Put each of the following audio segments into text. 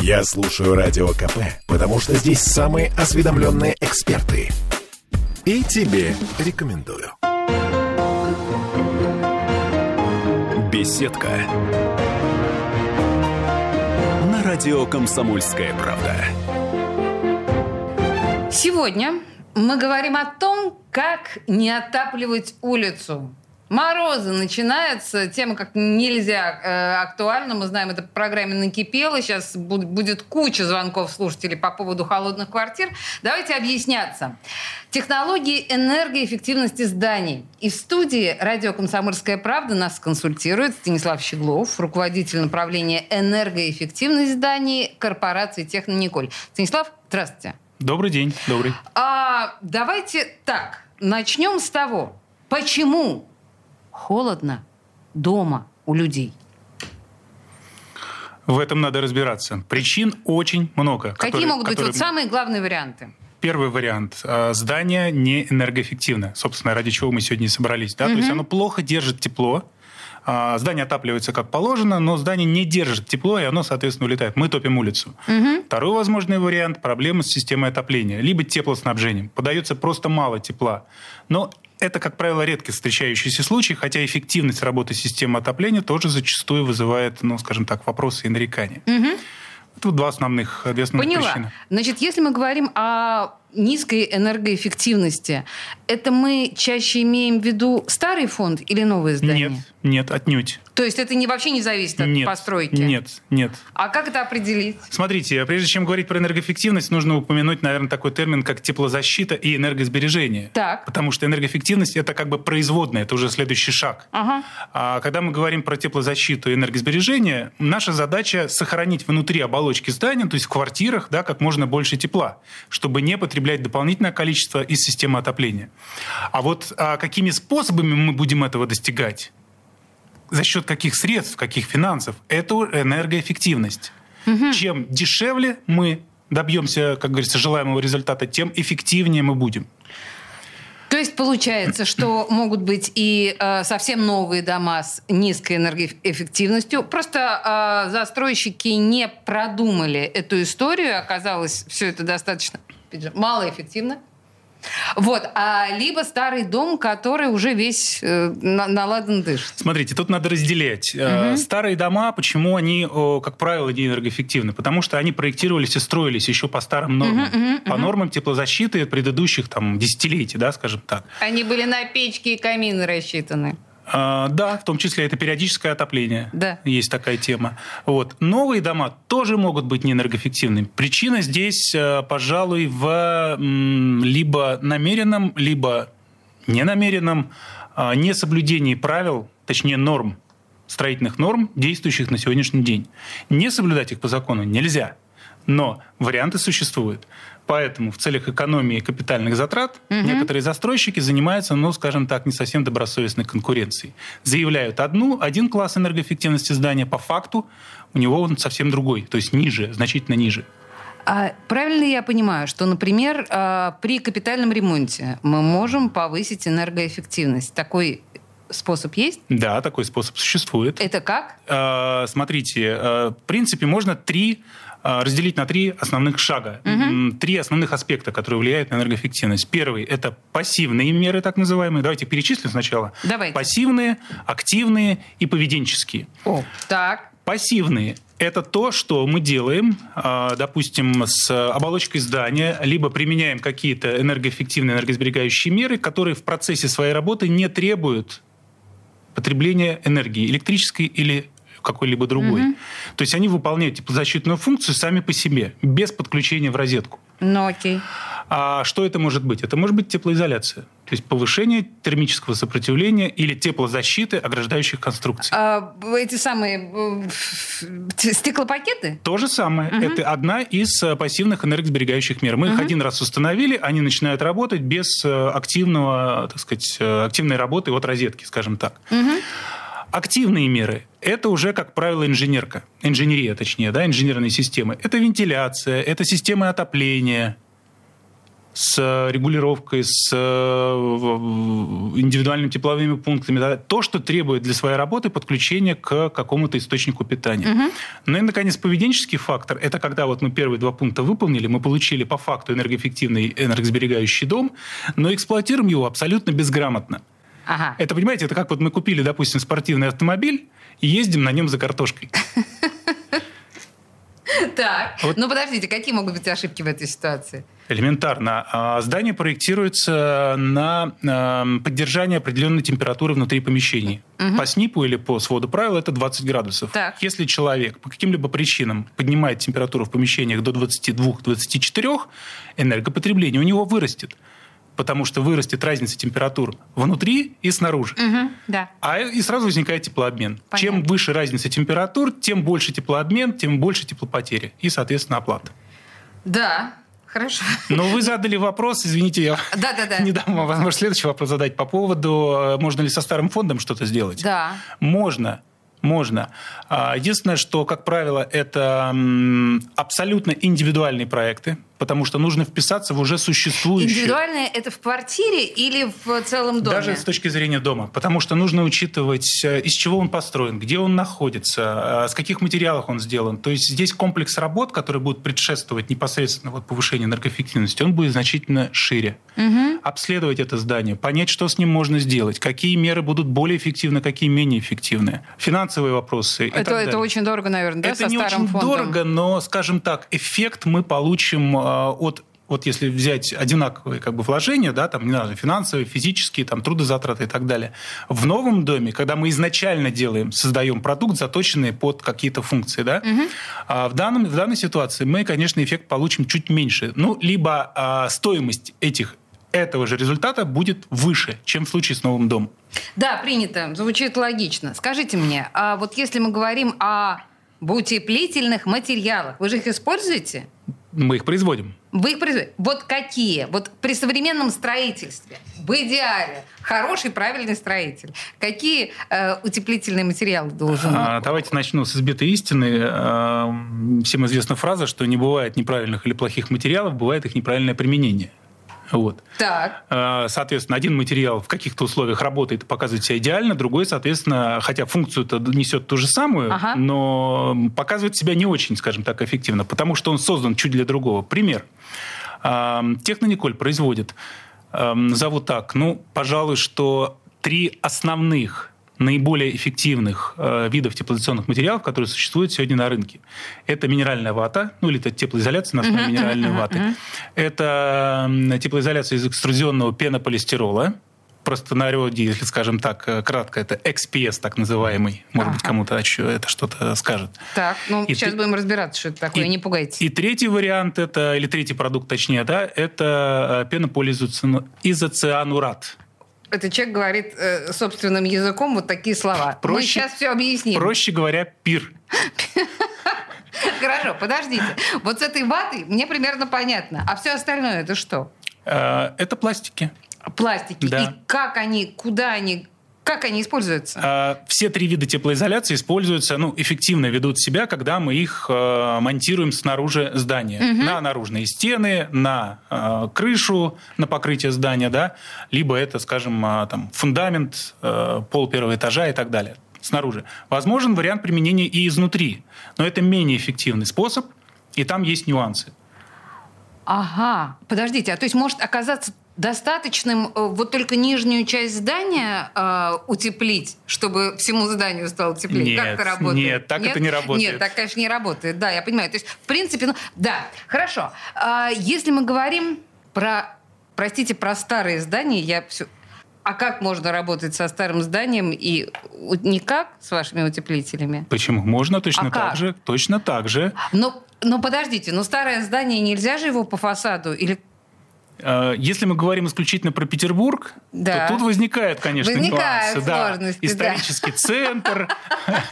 Я слушаю Радио КП, потому что здесь самые осведомленные эксперты. И тебе рекомендую. Беседка. На радио «Комсомольская правда». Сегодня мы говорим о том, как не отапливать улицу. Морозы начинаются, тема как нельзя э, актуальна. Мы знаем, это в программе накипело. Сейчас будет, будет куча звонков слушателей по поводу холодных квартир. Давайте объясняться. Технологии энергоэффективности зданий. И в студии радио «Комсомольская правда» нас консультирует Станислав Щеглов, руководитель направления энергоэффективность зданий корпорации «Технониколь». Станислав, здравствуйте. Добрый день, добрый. А, давайте так, начнем с того, почему холодно дома у людей? В этом надо разбираться. Причин очень много. Какие которые, могут быть вот самые главные варианты? Первый вариант. А, здание не энергоэффективно. Собственно, ради чего мы сегодня и собрались. Да? Угу. То есть оно плохо держит тепло. А, здание отапливается как положено, но здание не держит тепло, и оно, соответственно, улетает. Мы топим улицу. Угу. Второй возможный вариант – проблема с системой отопления. Либо теплоснабжением. Подается просто мало тепла. Но это, как правило, редко встречающийся случай, хотя эффективность работы системы отопления тоже зачастую вызывает, ну, скажем так, вопросы и нарекания. Угу. Это два основных, две основных Поняла. причины. Значит, если мы говорим о низкой энергоэффективности, это мы чаще имеем в виду старый фонд или новые здания? Нет, нет, отнюдь. То есть это не, вообще не зависит от нет, постройки? Нет, нет. А как это определить? Смотрите, прежде чем говорить про энергоэффективность, нужно упомянуть, наверное, такой термин, как теплозащита и энергосбережение. Так. Потому что энергоэффективность – это как бы производная, это уже следующий шаг. Ага. А когда мы говорим про теплозащиту и энергосбережение, наша задача – сохранить внутри оболочки здания, то есть в квартирах, да, как можно больше тепла, чтобы не потреблять дополнительное количество из системы отопления. А вот а какими способами мы будем этого достигать? за счет каких средств, каких финансов, это энергоэффективность. Угу. Чем дешевле мы добьемся, как говорится, желаемого результата, тем эффективнее мы будем. То есть получается, что могут быть и э, совсем новые дома с низкой энергоэффективностью. Просто э, застройщики не продумали эту историю, оказалось все это достаточно малоэффективно. Вот, а либо старый дом, который уже весь э, наладан дышит. Смотрите, тут надо разделять. Угу. Старые дома, почему они, как правило, не энергоэффективны? Потому что они проектировались и строились еще по старым нормам, угу, угу, по нормам теплозащиты предыдущих там десятилетий, да, скажем так. Они были на печки и камины рассчитаны. А, да, в том числе это периодическое отопление. Да. Есть такая тема. Вот. Новые дома тоже могут быть неэнергоэффективными. Причина здесь, э, пожалуй, в либо намеренном, либо ненамеренном а, несоблюдении правил, точнее норм, строительных норм, действующих на сегодняшний день. Не соблюдать их по закону нельзя. Но варианты существуют. Поэтому в целях экономии капитальных затрат угу. некоторые застройщики занимаются, ну, скажем так, не совсем добросовестной конкуренцией. Заявляют одну, один класс энергоэффективности здания, по факту у него он совсем другой, то есть ниже, значительно ниже. А правильно я понимаю, что, например, а, при капитальном ремонте мы можем повысить энергоэффективность? Такой способ есть? Да, такой способ существует. Это как? А, смотрите, в принципе, можно три а, разделить на три основных шага. Угу. Три основных аспекта, которые влияют на энергоэффективность. Первый – это пассивные меры, так называемые. Давайте перечислим сначала. Давайте. Пассивные, активные и поведенческие. О, так. Пассивные – это то, что мы делаем, а, допустим, с оболочкой здания, либо применяем какие-то энергоэффективные, энергосберегающие меры, которые в процессе своей работы не требуют потребления энергии, электрической или какой-либо другой. Угу. То есть они выполняют теплозащитную функцию сами по себе, без подключения в розетку. Ну окей. А что это может быть? Это может быть теплоизоляция. То есть повышение термического сопротивления или теплозащиты ограждающих конструкций. А, эти самые э, стеклопакеты? То же самое. Угу. Это одна из э, пассивных энергосберегающих мер. Мы угу. их один раз установили, они начинают работать без э, активного, так сказать, активной работы от розетки, скажем так. Угу. Активные меры – это уже, как правило, инженерка, инженерия, точнее, да, инженерные системы. Это вентиляция, это системы отопления, с регулировкой, с индивидуальными тепловыми пунктами. То, что требует для своей работы подключения к какому-то источнику питания. Угу. Ну и, наконец, поведенческий фактор. Это когда вот мы первые два пункта выполнили, мы получили по факту энергоэффективный энергосберегающий дом, но эксплуатируем его абсолютно безграмотно. Ага. Это, понимаете, это как вот мы купили, допустим, спортивный автомобиль и ездим на нем за картошкой. Так, вот. ну подождите, какие могут быть ошибки в этой ситуации? Элементарно. А, здание проектируется на а, поддержание определенной температуры внутри помещений. Угу. По СНИПу или по своду правил это 20 градусов. Так. Если человек по каким-либо причинам поднимает температуру в помещениях до 22-24, энергопотребление у него вырастет потому что вырастет разница температур внутри и снаружи. Угу, да. А и сразу возникает теплообмен. Понятно. Чем выше разница температур, тем больше теплообмен, тем больше теплопотери и, соответственно, оплата. Да, Хорошо. Но вы задали вопрос, извините, я да, да, да. не дам вам возможность следующий вопрос задать по поводу, э, можно ли со старым фондом что-то сделать. Да. Можно. Можно. А, единственное, что, как правило, это абсолютно индивидуальные проекты, потому что нужно вписаться в уже существующие. Индивидуальное это в квартире или в целом доме? Даже с точки зрения дома, потому что нужно учитывать, э, из чего он построен, где он находится, э, с каких материалов он сделан. То есть здесь комплекс работ, который будет предшествовать непосредственно вот повышению энергоэффективности, он будет значительно шире. Угу. Обследовать это здание, понять, что с ним можно сделать, какие меры будут более эффективны, какие менее эффективны. Финансовые вопросы. Это, это очень дорого, наверное, да, это со не старым очень фондом? дорого, но, скажем так, эффект мы получим э, от вот если взять одинаковые как бы вложения, да, там, не знаю, финансовые, физические, там, трудозатраты и так далее, в новом доме, когда мы изначально делаем, создаем продукт, заточенный под какие-то функции, да, угу. а в, данном, в данной ситуации мы, конечно, эффект получим чуть меньше. Ну, либо а, стоимость этих этого же результата будет выше, чем в случае с новым домом. Да, принято. Звучит логично. Скажите мне, а вот если мы говорим о утеплительных материалах, вы же их используете? Мы их производим. Вы их производите. Вот какие? Вот при современном строительстве, в идеале, хороший, правильный строитель, какие э, утеплительные материалы должен а, Давайте начну с избитой истины. А, всем известна фраза, что не бывает неправильных или плохих материалов, бывает их неправильное применение. Вот. Так. А, соответственно, один материал в каких-то условиях работает и показывает себя идеально, другой, соответственно, хотя функцию-то несет ту же самую, ага. но показывает себя не очень, скажем так, эффективно, потому что он создан чуть для другого. Пример. А, Технониколь производит, зовут так, ну, пожалуй, что три основных наиболее эффективных э, видов теплоизоляционных материалов, которые существуют сегодня на рынке. Это минеральная вата, ну или это теплоизоляция на основе uh-huh, минеральной uh-huh, ваты. Uh-huh. Это теплоизоляция из экструзионного пенополистирола, просто на народе, если скажем так, э, кратко, это XPS так называемый. Может ага. быть, кому-то это что-то скажет. Так, ну и сейчас т... будем разбираться, что это такое, и, не пугайтесь. И третий вариант, это, или третий продукт точнее, да, это э, пенополизоцианурат. Это человек говорит э, собственным языком вот такие слова. Проще, Мы сейчас все объясним. Проще говоря, пир. Хорошо, подождите. Вот с этой ватой мне примерно понятно. А все остальное это что? Э, это пластики. Пластики. Да. И как они, куда они, как они используются? А, все три вида теплоизоляции используются, ну, эффективно ведут себя, когда мы их э, монтируем снаружи здания. Угу. На наружные стены, на э, крышу, на покрытие здания, да, либо это, скажем, э, там, фундамент, э, пол первого этажа и так далее снаружи. Возможен вариант применения и изнутри, но это менее эффективный способ, и там есть нюансы. Ага, подождите, а то есть может оказаться достаточным э, вот только нижнюю часть здания э, утеплить, чтобы всему зданию стало теплее? Нет, как это работает? Нет, так нет? это не работает. Нет, так, конечно, не работает. Да, я понимаю. То есть, в принципе, ну, да, хорошо. А, если мы говорим про, простите, про старые здания, я все... А как можно работать со старым зданием и никак с вашими утеплителями? Почему? Можно точно а так как? же. Точно так же. Но, но подождите, но старое здание нельзя же его по фасаду или Э, если мы говорим исключительно про Петербург, да. то тут возникает, конечно, возникают нюансы. Сложности, да. Исторический да. центр,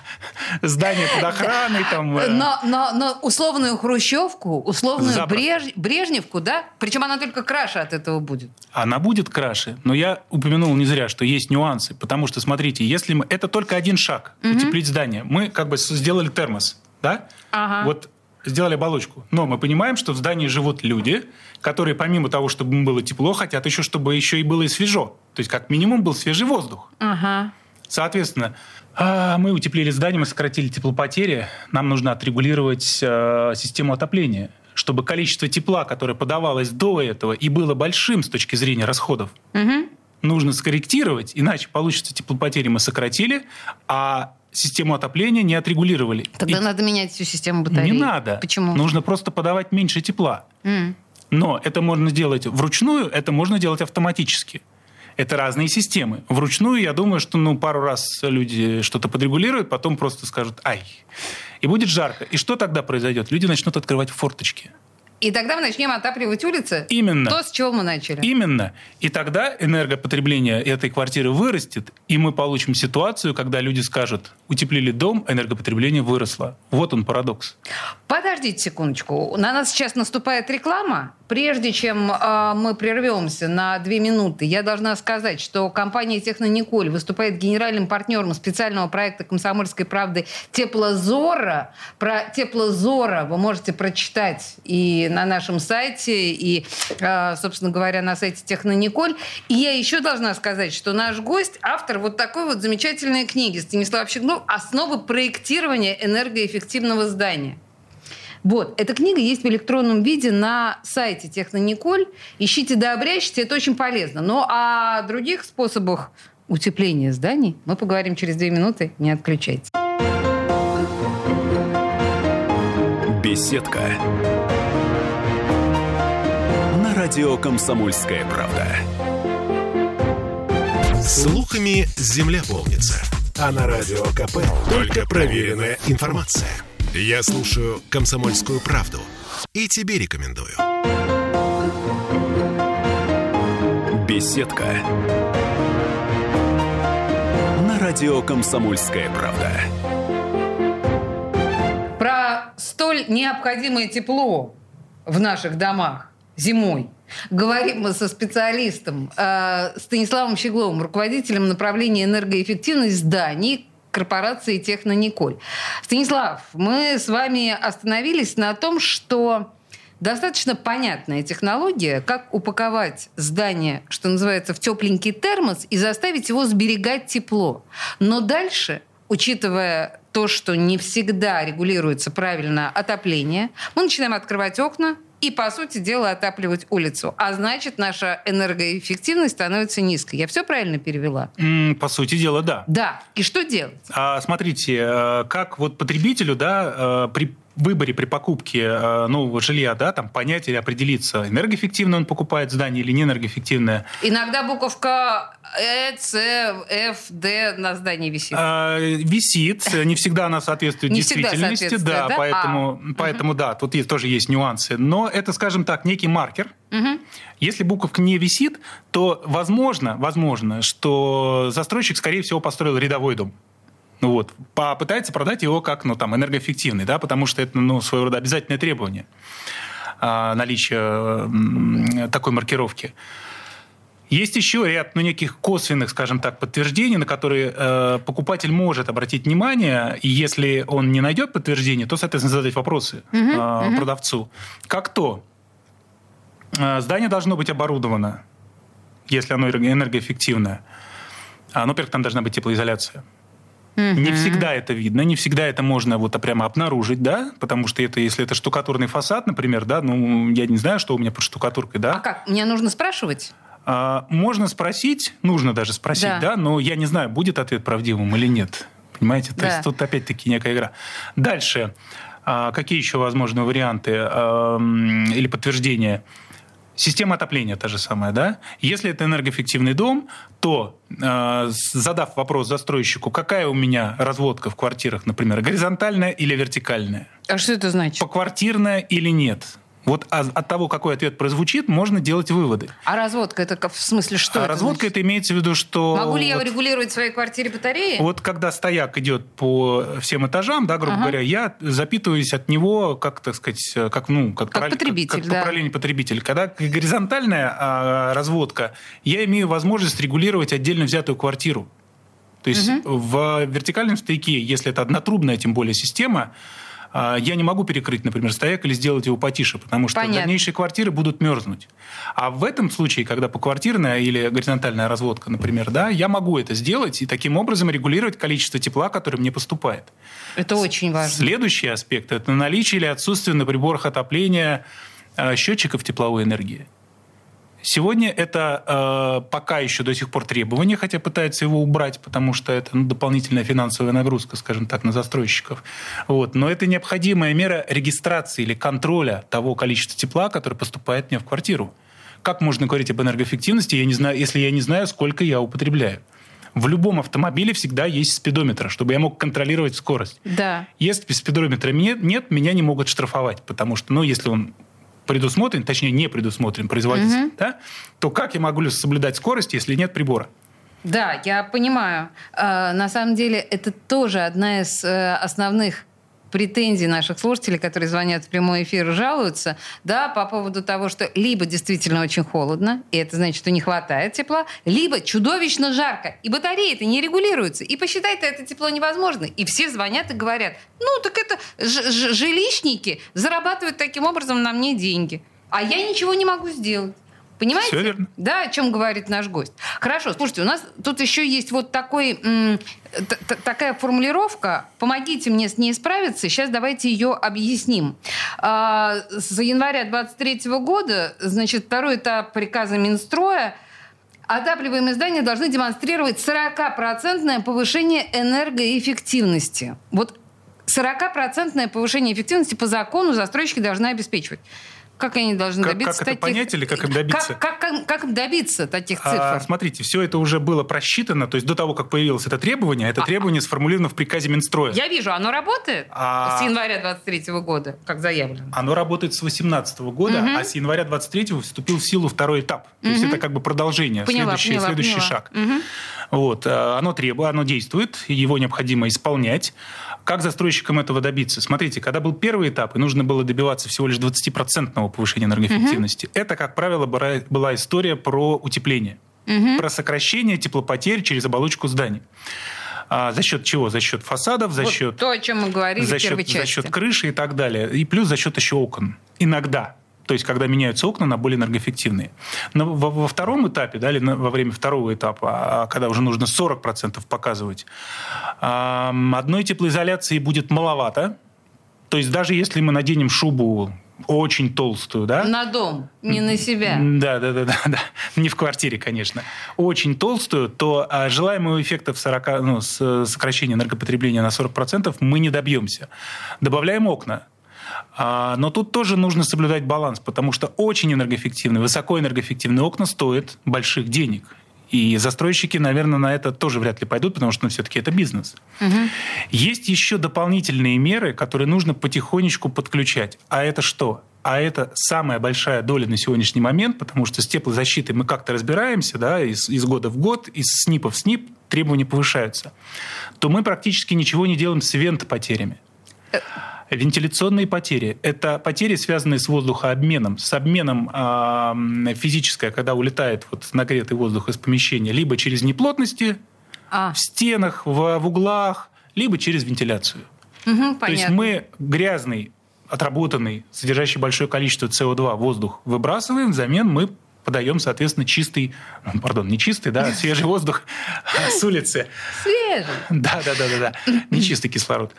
здание под охраной. Там. Э. Но, но, но условную Хрущевку, условную Бреж, Брежневку, да? Причем она только краше от этого будет. Она будет краше. Но я упомянул не зря, что есть нюансы. Потому что, смотрите, если мы... Это только один шаг. Утеплить здание. Мы как бы сделали термос. Да? Ага. Вот сделали оболочку. Но мы понимаем, что в здании живут люди, которые помимо того, чтобы им было тепло, хотят еще, чтобы еще и было и свежо. То есть как минимум был свежий воздух. Ага. Соответственно, а, мы утеплили здание, мы сократили теплопотери. Нам нужно отрегулировать э, систему отопления, чтобы количество тепла, которое подавалось до этого и было большим с точки зрения расходов, Угу. нужно скорректировать, иначе получится теплопотери мы сократили, а систему отопления не отрегулировали. Тогда И надо менять всю систему батареи. не надо. Почему? Нужно просто подавать меньше тепла. М. Но это можно сделать вручную, это можно делать автоматически. Это разные системы. Вручную, я думаю, что ну, пару раз люди что-то подрегулируют, потом просто скажут «ай». И будет жарко. И что тогда произойдет? Люди начнут открывать форточки. И тогда мы начнем отапливать улицы? Именно. То, с чего мы начали. Именно. И тогда энергопотребление этой квартиры вырастет, и мы получим ситуацию, когда люди скажут, утеплили дом, энергопотребление выросло. Вот он парадокс. Подождите секундочку. На нас сейчас наступает реклама. Прежде чем э, мы прервемся на две минуты, я должна сказать, что компания «Технониколь» выступает генеральным партнером специального проекта «Комсомольской правды» «Теплозора». Про «Теплозора» вы можете прочитать и на нашем сайте, и, э, собственно говоря, на сайте «Технониколь». И я еще должна сказать, что наш гость – автор вот такой вот замечательной книги Станислав Щеглов «Основы проектирования энергоэффективного здания». Вот, эта книга есть в электронном виде на сайте Технониколь. Ищите да обрящите, это очень полезно. Но о других способах утепления зданий мы поговорим через две минуты. Не отключайтесь. Беседка. На радио «Комсомольская правда». Слухами земля полнится. А на радио КП только проверенная информация. Я слушаю «Комсомольскую правду» и тебе рекомендую. Беседка. На радио «Комсомольская правда». Про столь необходимое тепло в наших домах зимой говорим мы со специалистом э, Станиславом Щегловым, руководителем направления энергоэффективность зданий корпорации «Технониколь». Станислав, мы с вами остановились на том, что достаточно понятная технология, как упаковать здание, что называется, в тепленький термос и заставить его сберегать тепло. Но дальше, учитывая то, что не всегда регулируется правильно отопление, мы начинаем открывать окна, и, по сути дела, отапливать улицу. А значит, наша энергоэффективность становится низкой. Я все правильно перевела? По сути дела, да. Да. И что делать? А, смотрите, э, как вот потребителю, да, э, при выборе, при покупке э, нового жилья, да, там понять или определиться, энергоэффективно он покупает здание или не энергоэффективное. Иногда буковка Э, С, Ф, Д на здании висит. А, висит, не всегда она соответствует Не действительности, соответствует, да, да? поэтому, А, поэтому да, тут есть, тоже есть нюансы. Но это, скажем так, некий маркер. Мгм. Если буковка не висит, то возможно, возможно, что застройщик, скорее всего, построил рядовой дом. Ну вот, попытается продать его как ну, там, энергоэффективный, да, потому что это ну, своего рода обязательное требование а, наличия м, такой маркировки. Есть еще ряд ну, неких косвенных, скажем так, подтверждений, на которые э, покупатель может обратить внимание, и если он не найдет подтверждение, то, соответственно, задать вопросы э, продавцу. Как то? Э, здание должно быть оборудовано, если оно энергоэффективное. А, ну, во-первых, там должна быть теплоизоляция. Не всегда это видно, не всегда это можно вот прямо обнаружить, да, потому что это, если это штукатурный фасад, например, да, ну, я не знаю, что у меня под штукатуркой, да. А как? Мне нужно спрашивать? А, можно спросить, нужно даже спросить, Да. да. но я не знаю, будет ответ правдивым или нет. Понимаете? То Да. есть тут опять-таки некая игра. Дальше. А, какие еще возможны варианты а, или подтверждения? Система отопления та же самая, да? Если это энергоэффективный дом, то э, задав вопрос застройщику, какая у меня разводка в квартирах, например, горизонтальная или вертикальная, А что это значит? поквартирная или нет, вот а- от того, какой ответ прозвучит, можно делать выводы. А разводка это как- в смысле что? а это разводка значит? это имеется в виду, что Могу ли я вот, регулировать в своей квартире батареи? вот когда стояк идет по всем этажам, да, грубо Ага. говоря, я запитываюсь от него, как так сказать, как ну как, Как параллель- потребитель, как, да. параллельный потребитель. Когда горизонтальная а, разводка, я имею возможность регулировать отдельно взятую квартиру. То есть в вертикальном стояке, если это однотрубная, тем более система, я не могу перекрыть, например, стояк или сделать его потише, потому что Понятно. дальнейшие квартиры будут мерзнуть. А в этом случае, когда поквартирная или горизонтальная разводка, например, да, я могу это сделать и таким образом регулировать количество тепла, которое мне поступает. Это очень важно. Следующий аспект – это наличие или отсутствие на приборах отопления э, счетчиков тепловой энергии. Сегодня это э, пока еще до сих пор требование, хотя пытаются его убрать, потому что это ну, дополнительная финансовая нагрузка, скажем так, на застройщиков. Вот. Но это необходимая мера регистрации или контроля того количества тепла, которое поступает мне в квартиру. Как можно говорить об энергоэффективности, я не знаю, если я не знаю, сколько я употребляю? В любом автомобиле всегда есть спидометр, чтобы я мог контролировать скорость. Да. Если спидометра нет, нет, меня не могут штрафовать, потому что, ну, если он предусмотрен, точнее, не предусмотрен производитель, да, то как я могу соблюдать скорость, если нет прибора? Да, я понимаю. Э, На самом деле это тоже одна из э, основных претензий наших слушателей, которые звонят в прямой эфир и жалуются, да, по поводу того, что либо действительно очень холодно, и это значит, что не хватает тепла, либо чудовищно жарко, и батареи это не регулируются, и посчитать это тепло невозможно. И все звонят и говорят, ну, так это жилищники зарабатывают таким образом на мне деньги, а я ничего не могу сделать. Понимаете? Всё верно. Да, о чем говорит наш гость. Хорошо, слушайте, у нас тут еще есть вот такой, м, т- т- такая формулировка. Помогите мне с ней справиться. Сейчас давайте ее объясним. А, с января 23 года, значит, второй этап приказа Минстроя Отапливаемые здания должны демонстрировать 40% повышение энергоэффективности. Вот 40% повышение эффективности по закону застройщики должны обеспечивать. Как они должны Как- добиться как это таких... понять или как им добиться? Как, как- как им добиться таких цифр? А, смотрите, все это уже было просчитано, то есть до того, как появилось это требование, это требование сформулировано в приказе Минстроя. Я вижу, оно работает А- с января 23 года, как заявлено. Оно работает с 2018 года, а с января 23 вступил в силу второй этап. То есть это как бы продолжение, Поняла, следующий, поняла, следующий поняла. шаг. Мгм. Вот, э, оно требует, оно действует, его необходимо исполнять. Как застройщикам этого добиться? Смотрите, когда был первый этап, и нужно было добиваться всего лишь 20% повышения энергоэффективности, это, как правило, была- история про утепление, про сокращение теплопотерь через оболочку зданий. А за счет чего? За счет фасадов, за Вот счет то, о чем мы говорили за в счет, части. за счет крыши и так далее. И плюс за счет еще окон. Иногда. То есть, когда меняются окна на более энергоэффективные. Но во, во втором этапе, да, или на- во время второго этапа, а, когда уже нужно 40% показывать, ам, одной теплоизоляции будет маловато. То есть, даже если мы наденем шубу очень толстую, да, На дом, не на себя. да, да, да, да, да. Не в квартире, конечно. Очень толстую, то а, желаемого эффекта в 40, ну, с э, сокращения энергопотребления на 40% мы не добьемся. Добавляем окна. А, но тут тоже нужно соблюдать баланс, потому что очень энергоэффективные, высокоэнергоэффективные окна стоят больших денег. И застройщики, наверное, на это тоже вряд ли пойдут, потому что ну, все-таки это бизнес. Есть еще дополнительные меры, которые нужно потихонечку подключать. А это что? А это самая большая доля на сегодняшний момент, потому что с теплозащитой мы как-то разбираемся, да, из, из года в год, из СНИПа в СНИП требования повышаются. То мы практически ничего не делаем с вент-потерями. Вентиляционные потери – это потери, связанные с воздухообменом, с обменом м, физическое, когда улетает вот нагретый воздух из помещения, либо через неплотности А, в стенах, в, в углах, либо через вентиляцию. мгм, То есть понятно. мы грязный, отработанный, содержащий большое количество СО2 воздух выбрасываем, взамен мы подаем, соответственно, чистый, ну, пардон, не чистый, да, свежий воздух с улицы. Свежий. Да, да, да, да, да. Не чистый кислород.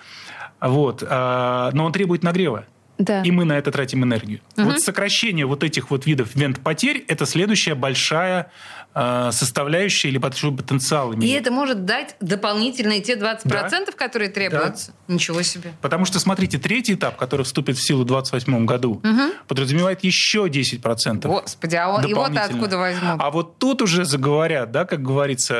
Вот. а, Но он требует нагрева. Да. И мы на это тратим энергию. Вот сокращение вот этих вот видов вент-потерь – это следующая большая составляющая или большой потенциал И имеет. это может дать дополнительные те 20%, которые требуются. Ничего себе. Потому что, смотрите, третий этап, который вступит в силу в 2028 году, подразумевает еще 10%. Господи, а он- его-то откуда возьмут? А вот тут уже заговорят, да, как говорится,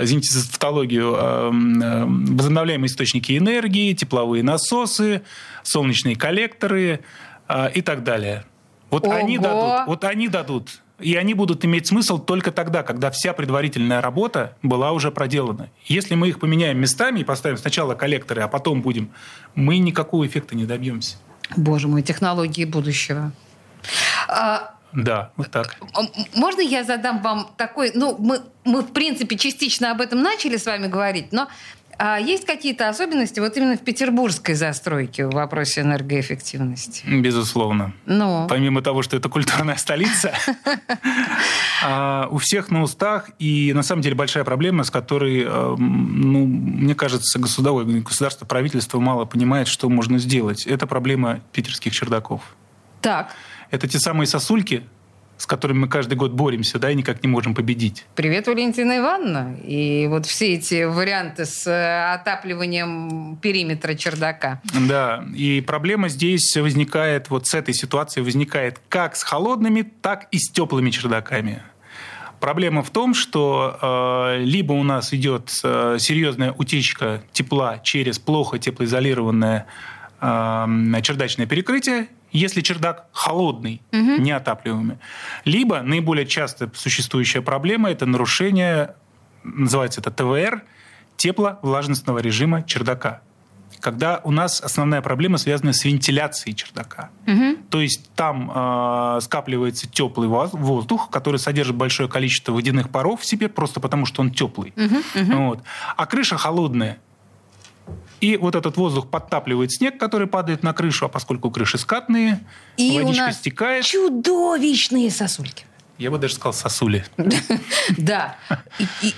э, извините за тавтологию, э, э, возобновляемые источники энергии, тепловые насосы, солнечные коллекторы э, и так далее. Вот Ого! они дадут, вот они дадут. И они будут иметь смысл только тогда, когда вся предварительная работа была уже проделана. Если мы их поменяем местами и поставим сначала коллекторы, а потом будем, мы никакого эффекта не добьемся. Боже мой, технологии будущего. А, Да, вот так. можно я задам вам такой... Ну, мы, мы, в принципе, частично об этом начали с вами говорить, но А есть какие-то особенности вот именно в петербургской застройке в вопросе энергоэффективности? Безусловно. Ну? Помимо того, что это культурная столица, а, у всех на устах, и на самом деле большая проблема, с которой, э, ну, мне кажется, государство, правительство мало понимает, что можно сделать. Это проблема питерских чердаков. Так. Это те самые сосульки, с которыми мы каждый год боремся, да, и никак не можем победить. Привет, Валентина Ивановна. И вот все эти варианты с э, отапливанием периметра чердака. Да, и проблема здесь возникает, вот с этой ситуации возникает как с холодными, так и с теплыми чердаками. Проблема в том, что э, либо у нас идет э, серьезная утечка тепла через плохо теплоизолированное э, чердачное перекрытие, если чердак холодный, угу. неотапливаемый. Либо наиболее часто существующая проблема – это нарушение, называется это ТВР, тепло-влажностного режима чердака. Когда у нас основная проблема связана с вентиляцией чердака. Угу. То есть там э, скапливается теплый воздух, который содержит большое количество водяных паров в себе, просто потому что он теплый. Угу, угу. Вот. А крыша холодная. И вот этот воздух подтапливает снег, который падает на крышу, а поскольку крыши скатные, и водичка у нас стекает. чудовищные сосульки. Я бы даже сказал сосули. Да.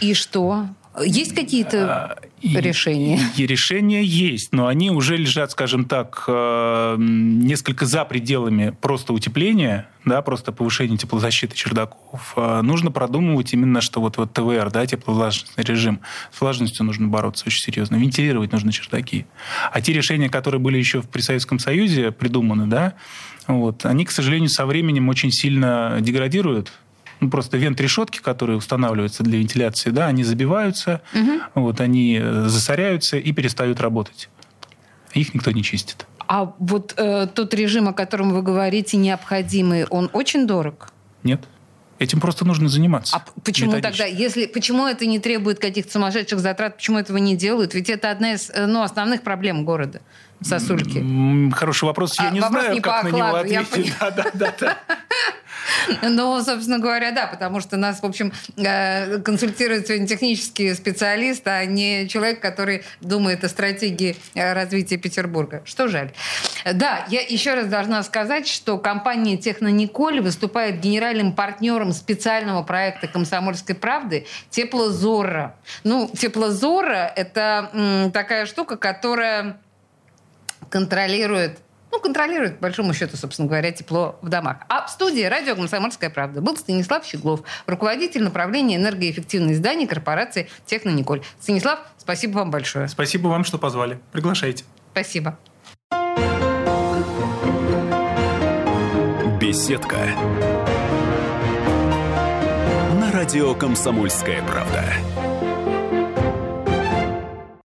И что? Есть какие-то а, решения? И решения есть, но они уже лежат, скажем так, э, несколько за пределами просто утепления, да, просто повышения теплозащиты чердаков. А нужно продумывать именно, что вот, вот ТВР, да, тепловлажностный режим, с влажностью нужно бороться очень серьезно. Вентилировать нужно чердаки. А те решения, которые были еще при Советском Союзе придуманы, да, вот, они, к сожалению, со временем очень сильно деградируют, ну, просто вент-решетки, которые устанавливаются для вентиляции, да, они забиваются, угу. вот, они э, засоряются и перестают работать. Их никто не чистит. А вот э, тот режим, о котором вы говорите, необходимый, он очень дорог? Нет. Этим просто нужно заниматься. А почему тогда, если почему это не требует каких-то сумасшедших затрат, почему этого не делают? Ведь это одна из э, ну, основных проблем города сосульки. Хороший вопрос. Я а, не знаю, как на него ответить. Да, да, да, да. Ну, собственно говоря, да, потому что нас, в общем, э, консультирует сегодня технический специалист, а не человек, который думает о стратегии э, развития Петербурга. Что жаль. Да, я еще раз должна сказать, что компания «Технониколь» выступает генеральным партнером специального проекта «Комсомольской правды» «Теплозора». Ну, «Теплозора» — это такая штука, которая контролирует ну, контролирует, по большому счету, собственно говоря, тепло в домах. А в студии радио «Комсомольская правда» был Станислав Щеглов, руководитель направления энергоэффективных зданий корпорации «Технониколь». Станислав, спасибо вам большое. Спасибо вам, что позвали. Приглашайте. Спасибо. Беседка. На радио «Комсомольская правда».